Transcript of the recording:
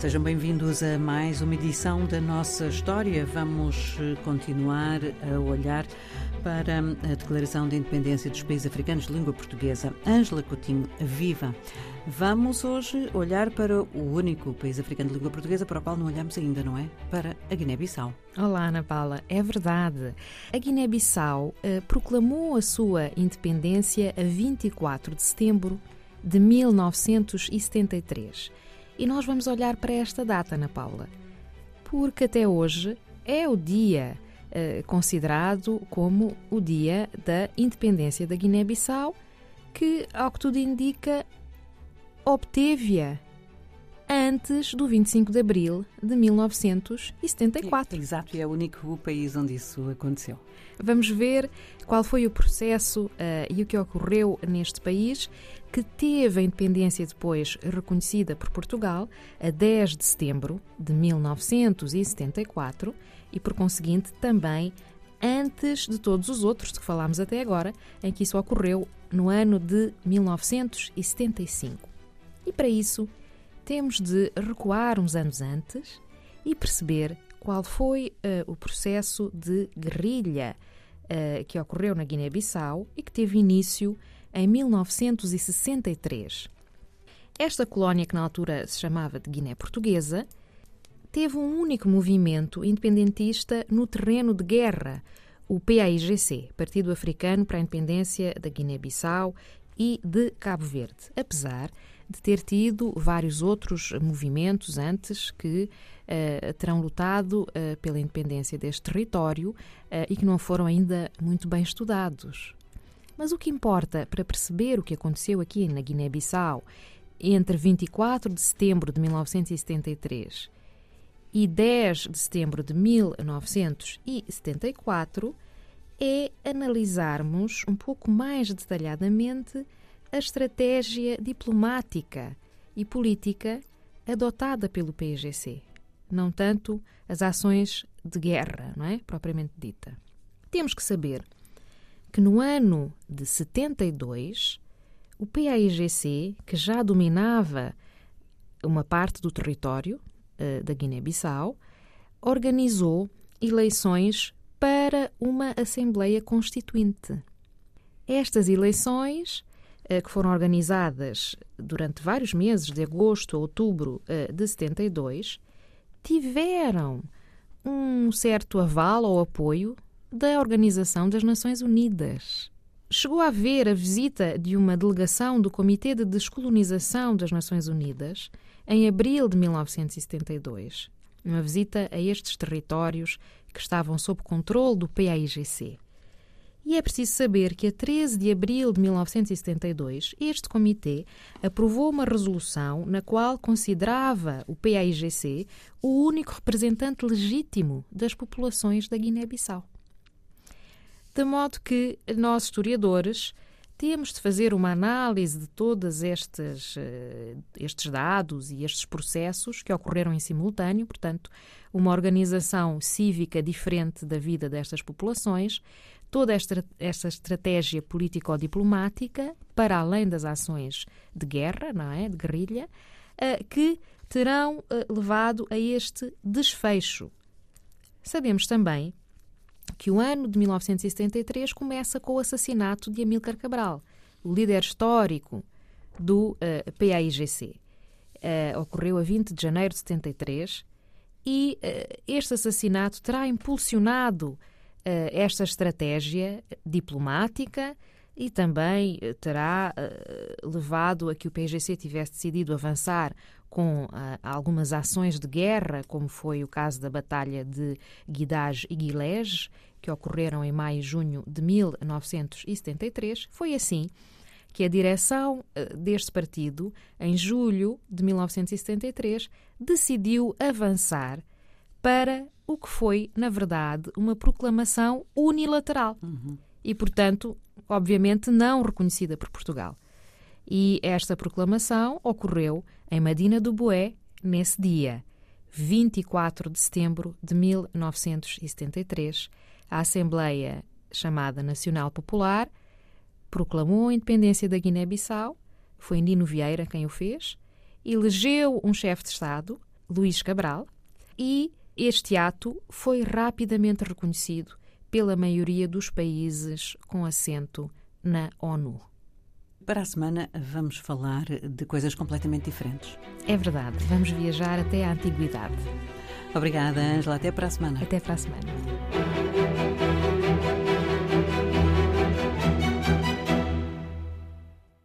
Sejam bem-vindos a mais uma edição da nossa história. Vamos eh, continuar a olhar para a Declaração de Independência dos Países Africanos de Língua Portuguesa. Ângela Coutinho, viva! Vamos hoje olhar para o único país africano de língua portuguesa para o qual não olhamos ainda, não é? Para a Guiné-Bissau. Olá, Ana Paula. É verdade. A Guiné-Bissau eh, proclamou a sua independência a 24 de setembro de 1973. E nós vamos olhar para esta data, Ana Paula, porque até hoje é o dia eh, considerado como o dia da independência da Guiné-Bissau, que, ao que tudo indica, obteve-a antes do 25 de abril de 1974. Exato, e é o único país onde isso aconteceu. Vamos ver qual foi o processo uh, e o que ocorreu neste país, que teve a independência depois reconhecida por Portugal a 10 de setembro de 1974 e, por conseguinte, também antes de todos os outros de que falámos até agora, em que isso ocorreu no ano de 1975. E para isso, temos de recuar uns anos antes e perceber qual foi uh, o processo de guerrilha uh, que ocorreu na Guiné-Bissau e que teve início em 1963. Esta colónia, que na altura se chamava de Guiné Portuguesa, teve um único movimento independentista no terreno de guerra, o PAIGC, Partido Africano para a Independência da Guiné-Bissau e de Cabo Verde, apesar de ter tido vários outros movimentos antes que uh, terão lutado uh, pela independência deste território uh, e que não foram ainda muito bem estudados. Mas o que importa para perceber o que aconteceu aqui na Guiné-Bissau entre 24 de setembro de 1973 e 10 de setembro de 1974 é analisarmos um pouco mais detalhadamente a estratégia diplomática e política adotada pelo PIGC, não tanto as ações de guerra, não é? propriamente dita. Temos que saber que no ano de 72, o PAIGC, que já dominava uma parte do território uh, da Guiné-Bissau, organizou eleições para uma Assembleia Constituinte. Estas eleições que foram organizadas durante vários meses, de agosto a outubro eh, de 72, tiveram um certo aval ou apoio da Organização das Nações Unidas. Chegou a haver a visita de uma delegação do Comitê de Descolonização das Nações Unidas em abril de 1972, uma visita a estes territórios que estavam sob controle do PAIGC. E é preciso saber que, a 13 de abril de 1972, este comitê aprovou uma resolução na qual considerava o PAIGC o único representante legítimo das populações da Guiné-Bissau. De modo que nós, historiadores, temos de fazer uma análise de todos estes, eh, estes dados e estes processos que ocorreram em simultâneo, portanto, uma organização cívica diferente da vida destas populações, toda esta, esta estratégia político-diplomática, para além das ações de guerra, não é? de guerrilha, uh, que terão uh, levado a este desfecho. Sabemos também que o ano de 1973 começa com o assassinato de Amílcar Cabral, o líder histórico do uh, eh, PAIGC. Uh, ocorreu a 20 de janeiro de 73 e uh, este assassinato terá impulsionado esta estratégia diplomática e também eh, terá uh, levado a que o PGC tivesse decidido avançar com algumas ações de guerra, como foi o caso da Batalha de Guidage e Guilege, que ocorreram em maio e junho de 1973. Foi assim que a direção deste partido, em julho de 1973, decidiu avançar para o que foi, na verdade, uma proclamação unilateral uhum. e, portanto, obviamente não reconhecida por Portugal. E esta proclamação ocorreu em Madina do Boé nesse dia, 24 de setembro de 1973. A Assembleia, chamada Nacional Popular, proclamou a independência da Guiné-Bissau. Foi Nino Vieira quem o fez. Elegeu um chefe de Estado Luís Cabral, e este ato foi rapidamente reconhecido pela maioria dos países com assento na ONU. Para a semana vamos falar de coisas completamente diferentes. É verdade, vamos viajar até à antiguidade. Obrigada, Ângela. Até para a semana. Até para a semana.